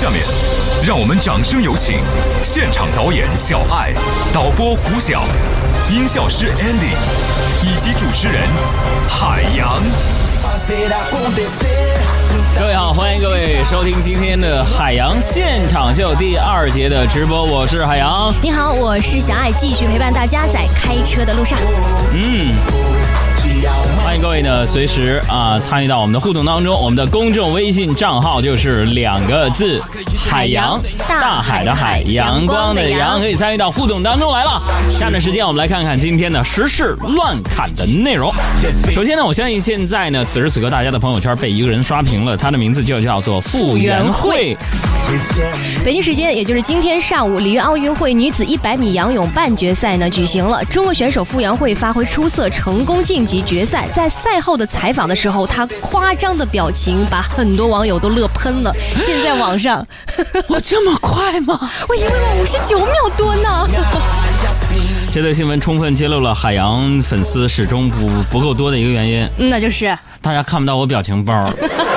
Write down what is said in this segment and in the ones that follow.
下面，让我们掌声有请现场导演小爱、导播胡晓、音效师 Andy 以及主持人海洋。各位好，欢迎各位收听今天的海洋现场秀第二节的直播，我是海洋。你好，我是小爱，继续陪伴大家在开车的路上。嗯，欢迎各位呢，随时啊参与到我们的互动当中。我们的公众微信账号就是两个字：海洋，大海的海，阳光的阳，可以参与到互动当中来了。下面时间我们来看看今天的时事乱侃的内容。首先呢，我相信现在呢，此时此刻大家的朋友圈被一个人刷屏了，他的名字就叫做傅园慧。北京时间，也就是今天上午，里约奥运会女子100米仰泳半决赛呢举行了。中国选手傅园慧发挥出色，成功晋级决赛。赛后的采访的时候，他夸张的表情把很多网友都乐喷了。现在网上，我这么快吗？我以为我五十九秒多呢。这则新闻充分揭露了海洋粉丝始终不不够多的一个原因，那就是大家看不到我表情包。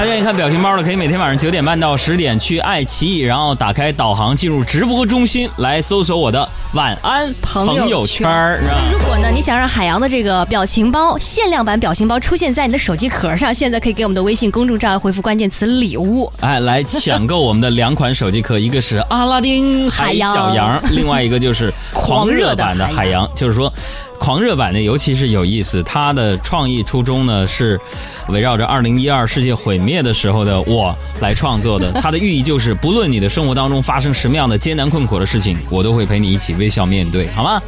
大家愿意看表情包的，可以每天晚上九点半到十点去爱奇艺，然后打开导航进入直播中心来搜索我的晚安朋友圈儿。如果呢你想让海洋的这个表情包限量版表情包出现在你的手机壳上，现在可以给我们的微信公众账号回复关键词“礼物”，哎，来抢购我们的两款手机壳，一个是阿拉丁海洋小羊，另外一个就是狂热版的海洋，就是说。狂热版呢尤其是有意思，它的创意初衷呢是围绕着二零一二世界毁灭的时候的我来创作的。它的寓意就是，不论你的生活当中发生什么样的艰难困苦的事情，我都会陪你一起微笑面对，好吗？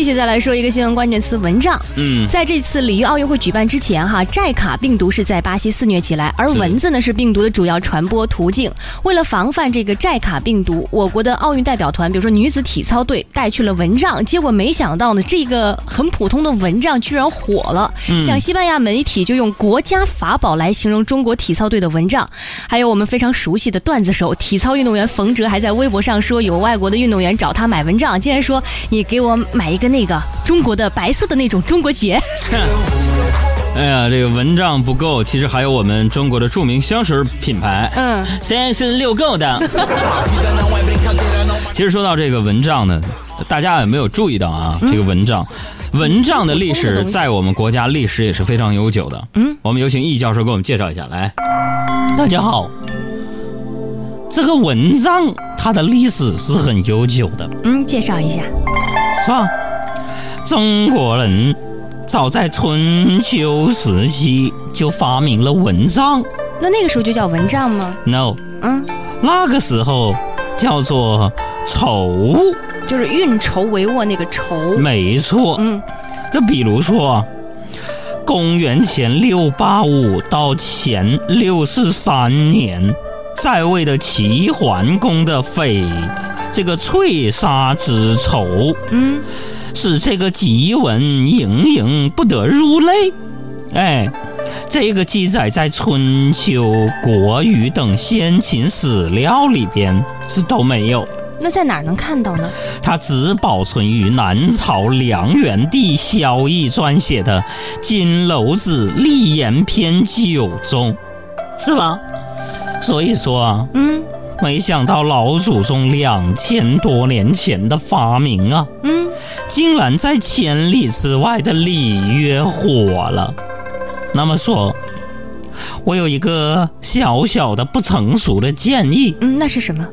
继续再来说一个新闻关键词：蚊帐。嗯，在这次里约奥运会举办之前，哈，寨卡病毒是在巴西肆虐起来，而蚊子呢是病毒的主要传播途径。为了防范这个寨卡病毒，我国的奥运代表团，比如说女子体操队，带去了蚊帐。结果没想到呢，这个很普通的蚊帐居然火了。像西班牙媒体就用“国家法宝”来形容中国体操队的蚊帐。还有我们非常熟悉的段子手、体操运动员冯哲，还在微博上说，有外国的运动员找他买蚊帐，竟然说：“你给我买一。”跟那个中国的白色的那种中国结，哎呀，这个蚊帐不够，其实还有我们中国的著名香水品牌，嗯，三森六够的。其实说到这个蚊帐呢，大家有没有注意到啊？这个蚊帐，蚊帐的历史在我们国家历史也是非常悠久的。嗯，我们有请易教授给我们介绍一下，来，大家好，这个蚊帐它的历史是很悠久的。嗯，介绍一下，是吧？中国人早在春秋时期就发明了蚊帐，那那个时候就叫蚊帐吗？No，嗯，那个时候叫做绸，就是运筹帷幄那个绸。没错，嗯，就比如说，公元前六八五到前六四三年，在位的齐桓公的妃，这个翠纱之绸，嗯。使这个檄文盈盈不得入泪，哎，这个记载在春秋、国语等先秦史料里边是都没有。那在哪儿能看到呢？它只保存于南朝梁元帝萧绎撰写的《金楼子立言篇九》中，是吧？所以说，嗯，没想到老祖宗两千多年前的发明啊，嗯。竟然在千里之外的里约火了。那么说，我有一个小小的不成熟的建议。嗯，那是什么？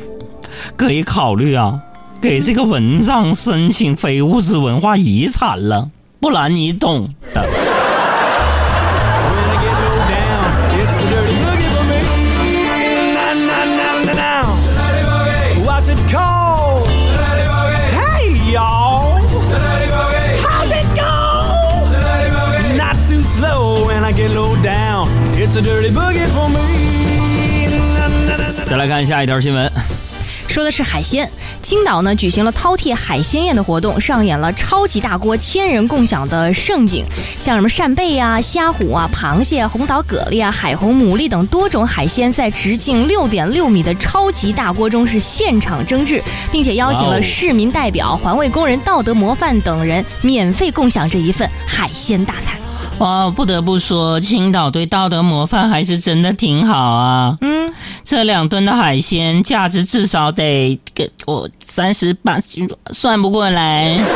可以考虑啊，给这个文章申请非物质文化遗产了。不然你懂再来看下一条新闻，说的是海鲜。青岛呢举行了饕餮海鲜宴的活动，上演了超级大锅千人共享的盛景，像什么扇贝啊、虾虎啊、螃蟹、红岛蛤蜊啊、海虹、牡蛎等多种海鲜，在直径六点六米的超级大锅中是现场蒸制，并且邀请了市民代表、环卫工人、道德模范等人免费共享这一份海鲜大餐。哦，不得不说，青岛对道德模范还是真的挺好啊。嗯，这两吨的海鲜价值至少得给我三十八，算不过来。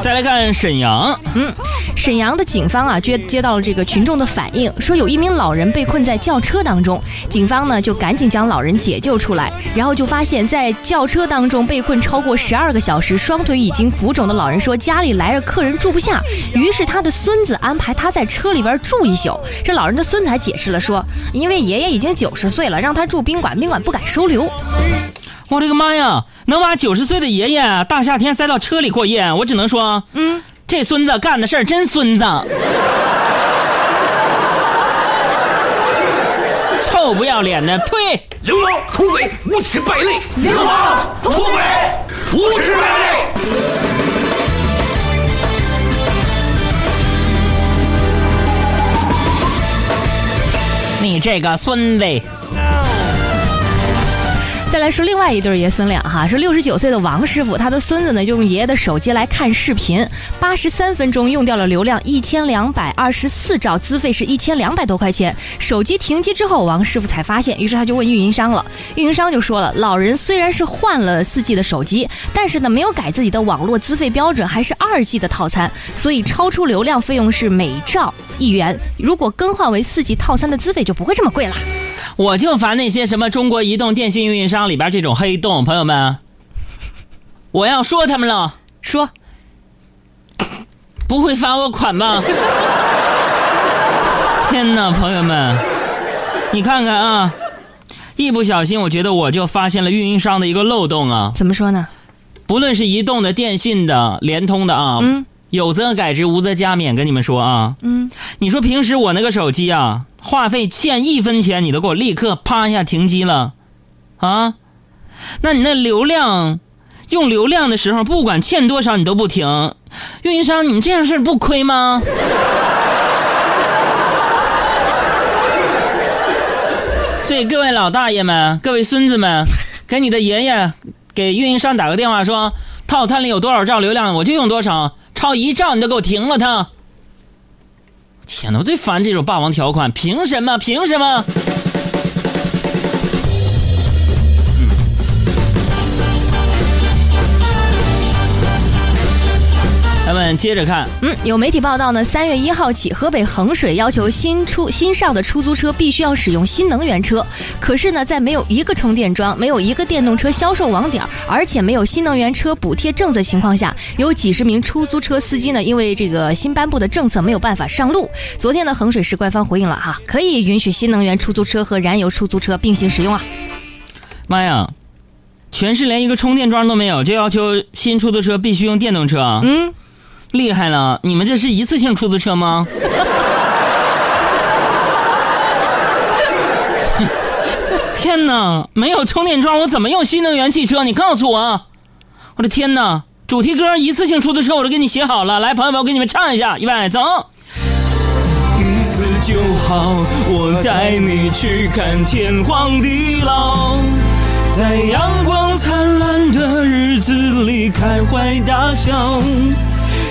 再来看沈阳，嗯，沈阳的警方啊接接到了这个群众的反映，说有一名老人被困在轿车当中，警方呢就赶紧将老人解救出来，然后就发现，在轿车当中被困超过十二个小时，双腿已经浮肿的老人说家里来着客人住不下，于是他的孙子安排他在车里边住一宿。这老人的孙子还解释了说，因为爷爷已经九十岁了，让他住宾馆，宾馆不敢收留。我的个妈呀！能把九十岁的爷爷大夏天塞到车里过夜，我只能说，嗯，这孙子干的事儿真孙子，臭不要脸的，退！流氓、土匪、无耻败类！流氓、土匪、无耻败类！你这个孙子！再来说另外一对爷孙俩哈，是六十九岁的王师傅，他的孙子呢就用爷爷的手机来看视频，八十三分钟用掉了流量一千两百二十四兆，资费是一千两百多块钱。手机停机之后，王师傅才发现，于是他就问运营商了，运营商就说了，老人虽然是换了四 G 的手机，但是呢没有改自己的网络资费标准，还是二 G 的套餐，所以超出流量费用是每兆一元。如果更换为四 G 套餐的资费就不会这么贵了。我就烦那些什么中国移动、电信运营商里边这种黑洞，朋友们，我要说他们了。说，不会罚我款吧？天哪，朋友们，你看看啊，一不小心，我觉得我就发现了运营商的一个漏洞啊。怎么说呢？不论是移动的、电信的、联通的啊，嗯，有则改之，无则加勉。跟你们说啊，嗯，你说平时我那个手机啊。话费欠一分钱，你都给我立刻啪一下停机了，啊？那你那流量用流量的时候，不管欠多少你都不停，运营商你这样事不亏吗？所以各位老大爷们，各位孙子们，给你的爷爷给运营商打个电话，说套餐里有多少兆流量，我就用多少，超一兆你都给我停了它。天哪，我最烦这种霸王条款，凭什么？凭什么？咱们接着看，嗯，有媒体报道呢，三月一号起，河北衡水要求新出新上的出租车必须要使用新能源车。可是呢，在没有一个充电桩、没有一个电动车销售网点，而且没有新能源车补贴政策情况下，有几十名出租车司机呢，因为这个新颁布的政策没有办法上路。昨天呢，衡水市官方回应了哈，可以允许新能源出租车和燃油出租车并行使用啊。妈呀，全市连一个充电桩都没有，就要求新出租车必须用电动车？嗯。厉害了！你们这是一次性出租车吗？天哪！没有充电桩，我怎么用新能源汽车？你告诉我！我的天哪！主题歌一次性出租车我都给你写好了，来，朋友们，我给你们唱一下，预备，走。一次就好，我带你去看天荒地老，在阳光灿烂的日子里开怀大笑。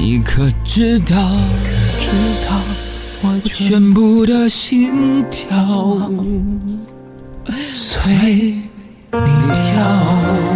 你可知道，我全部的心跳随你跳。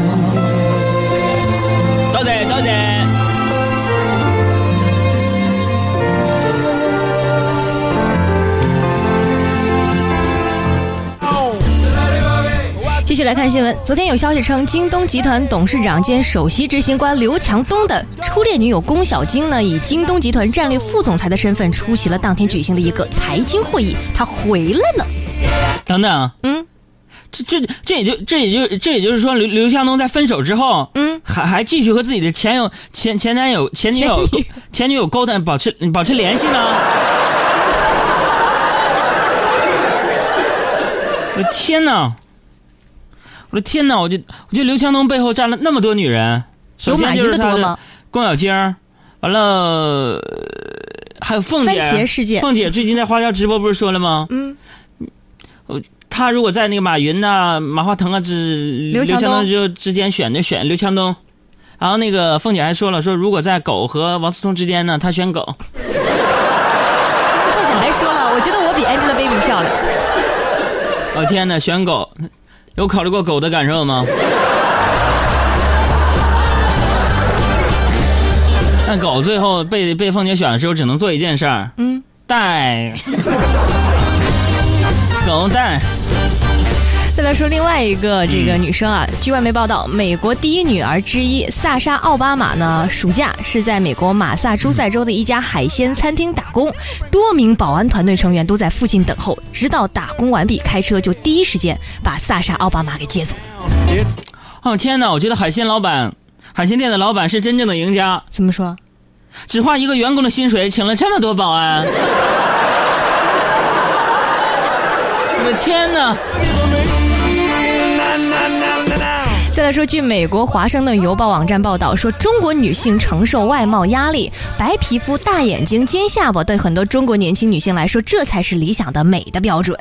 来看新闻。昨天有消息称，京东集团董事长兼首席执行官刘强东的初恋女友龚小晶呢，以京东集团战略副总裁的身份出席了当天举行的一个财经会议。他回来了。等等，嗯，这这这也就这也就这也就是说，刘刘强东在分手之后，嗯，还还继续和自己的前友前前男友前女友前女友勾搭保持保持联系呢？我的天哪！我的天哪！我就我觉得刘强东背后站了那么多女人，首先就是他的宫小晶完了还有凤姐，凤姐最近在花椒直播不是说了吗？嗯，他如果在那个马云呐、马化腾啊之刘强东之之间选，就选刘强东。然后那个凤姐还说了，说如果在狗和王思聪之间呢，她选狗。凤姐还说了，我觉得我比 Angelababy 漂亮。我天哪，选狗，有考虑过狗的感受吗？那狗最后被被凤姐选的时候，只能做一件事儿，嗯，带 狗带。再来说另外一个这个女生啊，据外媒报道，美国第一女儿之一萨莎·奥巴马呢，暑假是在美国马萨诸塞州的一家海鲜餐厅打工，多名保安团队成员都在附近等候，直到打工完毕，开车就第一时间把萨莎·奥巴马给接走。哦天哪，我觉得海鲜老板、海鲜店的老板是真正的赢家。怎么说？只花一个员工的薪水，请了这么多保安。我的天哪！再来说，据美国《华盛顿邮报》网站报道说，中国女性承受外貌压力，白皮肤、大眼睛、尖下巴，对很多中国年轻女性来说，这才是理想的美的标准。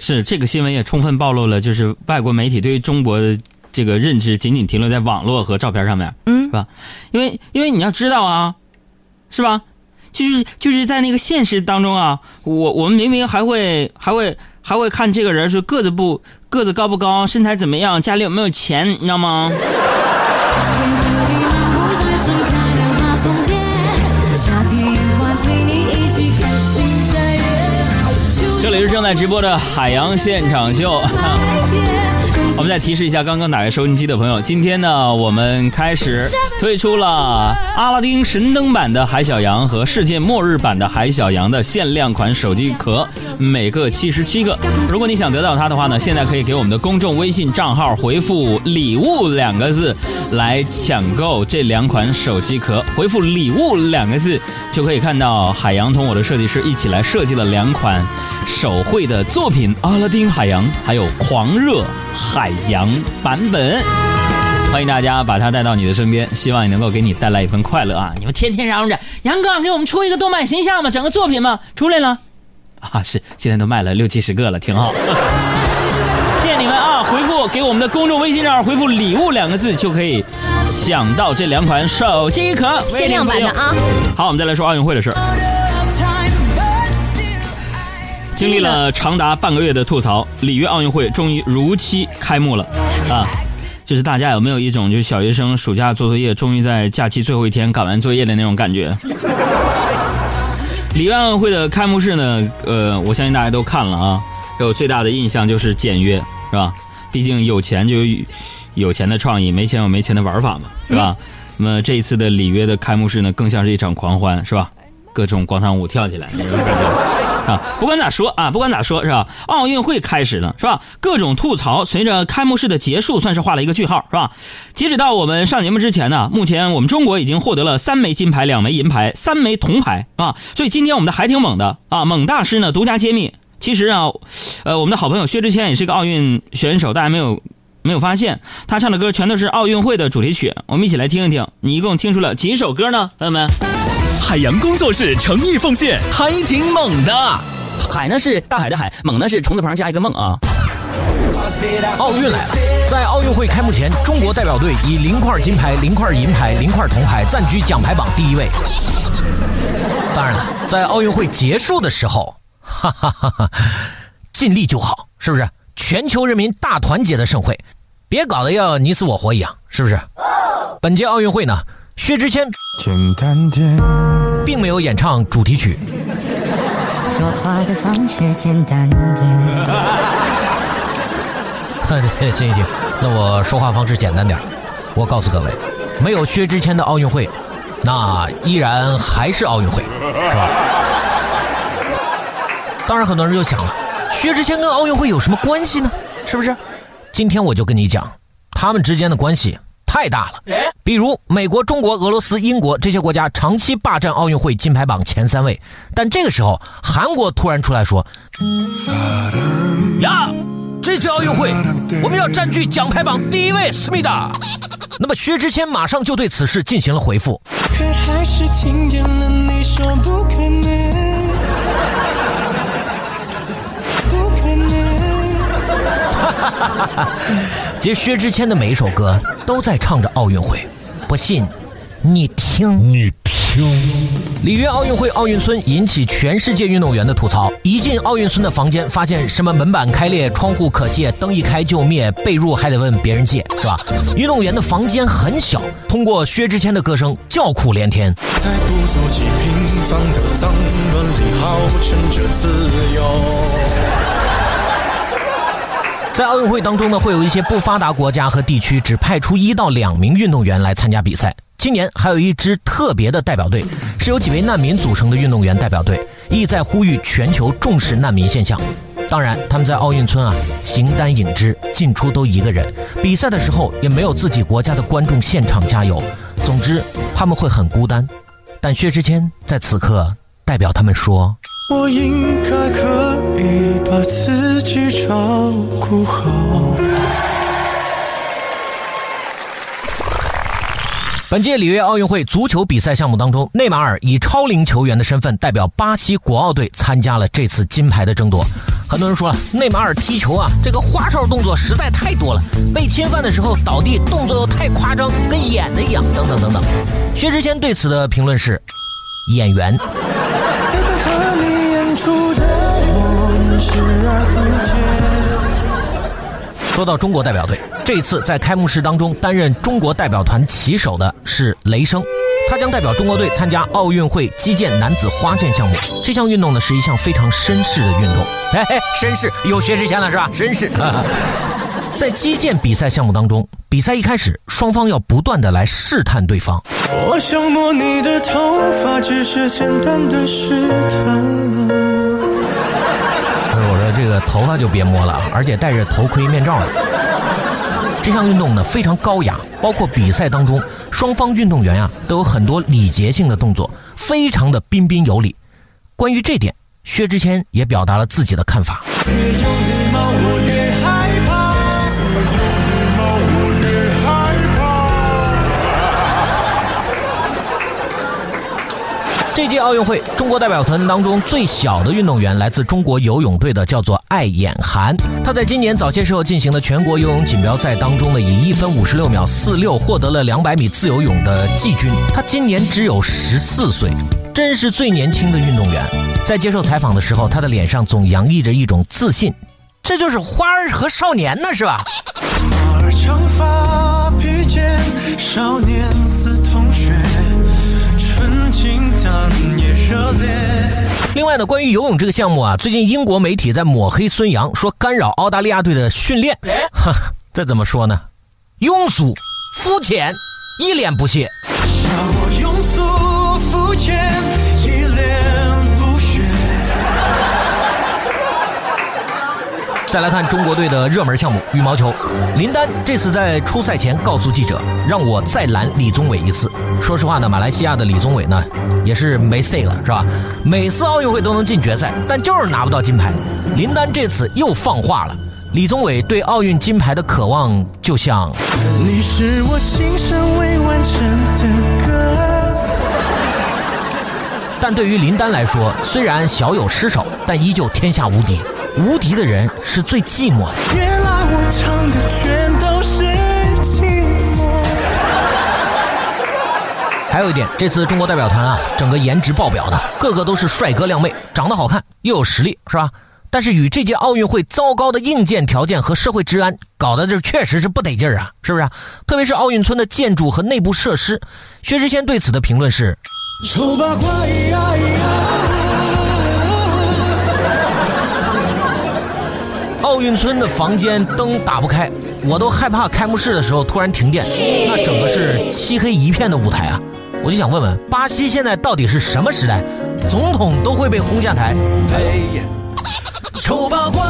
是这个新闻也充分暴露了，就是外国媒体对于中国的这个认知仅仅停留在网络和照片上面，嗯，是吧？因为因为你要知道啊，是吧？就是就是在那个现实当中啊，我我们明明还会还会。还会看这个人是个子不个子高不高，身材怎么样，家里有没有钱，你知道吗？这里是正在直播的海洋现场秀。我们再提示一下，刚刚打开收音机的朋友，今天呢，我们开始推出了阿拉丁神灯版的海小羊和世界末日版的海小羊的限量款手机壳，每个七十七个。如果你想得到它的话呢，现在可以给我们的公众微信账号回复“礼物”两个字来抢购这两款手机壳。回复“礼物”两个字，就可以看到海洋同我的设计师一起来设计了两款手绘的作品——阿拉丁海洋，还有狂热。海洋版本，欢迎大家把它带到你的身边，希望也能够给你带来一份快乐啊！你们天天嚷着杨哥给我们出一个动漫形象嘛，整个作品嘛，出来了啊！是，现在都卖了六七十个了，挺好。谢谢你们啊！回复给我们的公众微信账号回复“礼物”两个字，就可以抢到这两款手机壳，限量版的啊！好，我们再来说奥运会的事儿。经历了长达半个月的吐槽，里约奥运会终于如期开幕了，啊，就是大家有没有一种就是小学生暑假做作业，终于在假期最后一天赶完作业的那种感觉？里约奥运会的开幕式呢，呃，我相信大家都看了啊，给我最大的印象就是简约，是吧？毕竟有钱就有有钱的创意，没钱有没钱的玩法嘛，是吧？那么这一次的里约的开幕式呢，更像是一场狂欢，是吧？各种广场舞跳起来，啊！不管咋说啊，不管咋说，是吧？奥运会开始了，是吧？各种吐槽随着开幕式的结束，算是画了一个句号，是吧？截止到我们上节目之前呢，目前我们中国已经获得了三枚金牌、两枚银牌、三枚铜牌啊！所以今天我们的还挺猛的啊！猛大师呢独家揭秘，其实啊，呃，我们的好朋友薛之谦也是一个奥运选手，大家没有没有发现，他唱的歌全都是奥运会的主题曲，我们一起来听一听，你一共听出了几首歌呢，朋友们？海洋工作室诚意奉献，还挺猛的。海呢是大海的海，猛呢是虫字旁加一个梦啊。奥运来了，在奥运会开幕前，中国代表队以零块金牌、零块银牌、零块铜牌暂居奖牌榜第一位。当然了，在奥运会结束的时候，哈哈哈哈，尽力就好，是不是？全球人民大团结的盛会，别搞得要你死我活一样，是不是？本届奥运会呢？薛之谦简单点，并没有演唱主题曲。说话的方式简单点。行行，那我说话方式简单点。我告诉各位，没有薛之谦的奥运会，那依然还是奥运会，是吧？当然，很多人就想了，薛之谦跟奥运会有什么关系呢？是不是？今天我就跟你讲，他们之间的关系。太大了。比如美国、中国、俄罗斯、英国这些国家长期霸占奥运会金牌榜前三位，但这个时候韩国突然出来说：“呀，这届奥运会我们要占据奖牌榜第一位，思密达。”那么薛之谦马上就对此事进行了回复。可还是听见了你说不可能，不可能。其实薛之谦的每一首歌都在唱着奥运会，不信你听。你听里约奥运会奥运村引起全世界运动员的吐槽。一进奥运村的房间，发现什么门板开裂、窗户可卸、灯一开就灭，被褥还得问别人借，是吧？运动员的房间很小，通过薛之谦的歌声叫苦连天。在不足几平方的脏乱里，号称着自由。在奥运会当中呢，会有一些不发达国家和地区只派出一到两名运动员来参加比赛。今年还有一支特别的代表队，是由几位难民组成的运动员代表队，意在呼吁全球重视难民现象。当然，他们在奥运村啊，形单影只，进出都一个人，比赛的时候也没有自己国家的观众现场加油。总之，他们会很孤单。但薛之谦在此刻代表他们说：“我应该可以把自己照顾好。”本届里约奥运会足球比赛项目当中，内马尔以超龄球员的身份代表巴西国奥队参加了这次金牌的争夺。很多人说了，内马尔踢球啊，这个花哨动作实在太多了，被侵犯的时候倒地动作又太夸张，跟演的一样，等等等等。薛之谦对此的评论是：演员。说到中国代表队。这次在开幕式当中担任中国代表团旗手的是雷声，他将代表中国队参加奥运会击剑男子花剑项目。这项运动呢是一项非常绅士的运动，嘿嘿，绅士有薛之谦了是吧？绅士。在击剑比赛项目当中，比赛一开始双方要不断的来试探对方。我想摸你的头发，只是简单的试探。这个头发就别摸了，而且戴着头盔面罩。这项运动呢非常高雅，包括比赛当中双方运动员呀都有很多礼节性的动作，非常的彬彬有礼。关于这点，薛之谦也表达了自己的看法。这届奥运会，中国代表团当中最小的运动员来自中国游泳队的，叫做艾衍涵。他在今年早些时候进行的全国游泳锦标赛当中呢，以一分五十六秒四六获得了两百米自由泳的季军。他今年只有十四岁，真是最年轻的运动员。在接受采访的时候，他的脸上总洋溢着一种自信，这就是花儿和少年呢，是吧？花儿长发披肩，少年似。另外呢，关于游泳这个项目啊，最近英国媒体在抹黑孙杨，说干扰澳大利亚队的训练。哈，这怎么说呢？庸俗、肤浅，一脸不屑。再来看中国队的热门项目羽毛球，林丹这次在出赛前告诉记者，让我再拦李宗伟一次。说实话呢，马来西亚的李宗伟呢，也是没 say 了，是吧？每次奥运会都能进决赛，但就是拿不到金牌。林丹这次又放话了，李宗伟对奥运金牌的渴望就像，你是我今生未完成的歌。但对于林丹来说，虽然小有失手，但依旧天下无敌。无敌的人是最寂寞的。原来我唱的全都是寂寞。还有一点，这次中国代表团啊，整个颜值爆表的，个个都是帅哥靓妹，长得好看又有实力，是吧？但是与这届奥运会糟糕的硬件条件和社会治安搞得这确实是不得劲儿啊，是不是？特别是奥运村的建筑和内部设施，薛之谦对此的评论是。丑八怪运村的房间灯打不开，我都害怕开幕式的时候突然停电，那整个是漆黑一片的舞台啊！我就想问问，巴西现在到底是什么时代？总统都会被轰下台？丑八怪，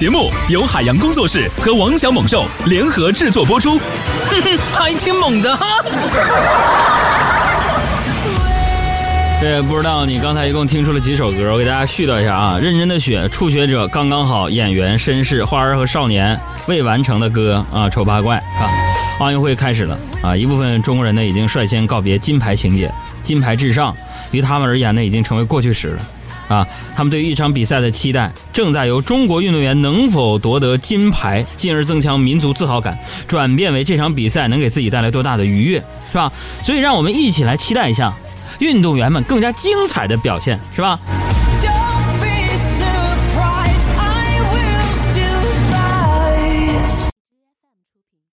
节目由海洋工作室和王小猛兽联合制作播出。哼哼，还挺猛的哈。这不知道你刚才一共听出了几首歌？我给大家絮叨一下啊。认真的雪，初学者刚刚好，演员绅士，花儿和少年，未完成的歌啊，丑八怪啊。奥运会开始了啊，一部分中国人呢已经率先告别金牌情节，金牌至上，于他们而言呢已经成为过去式了。啊，他们对于一场比赛的期待，正在由中国运动员能否夺得金牌，进而增强民族自豪感，转变为这场比赛能给自己带来多大的愉悦，是吧？所以，让我们一起来期待一下运动员们更加精彩的表现，是吧？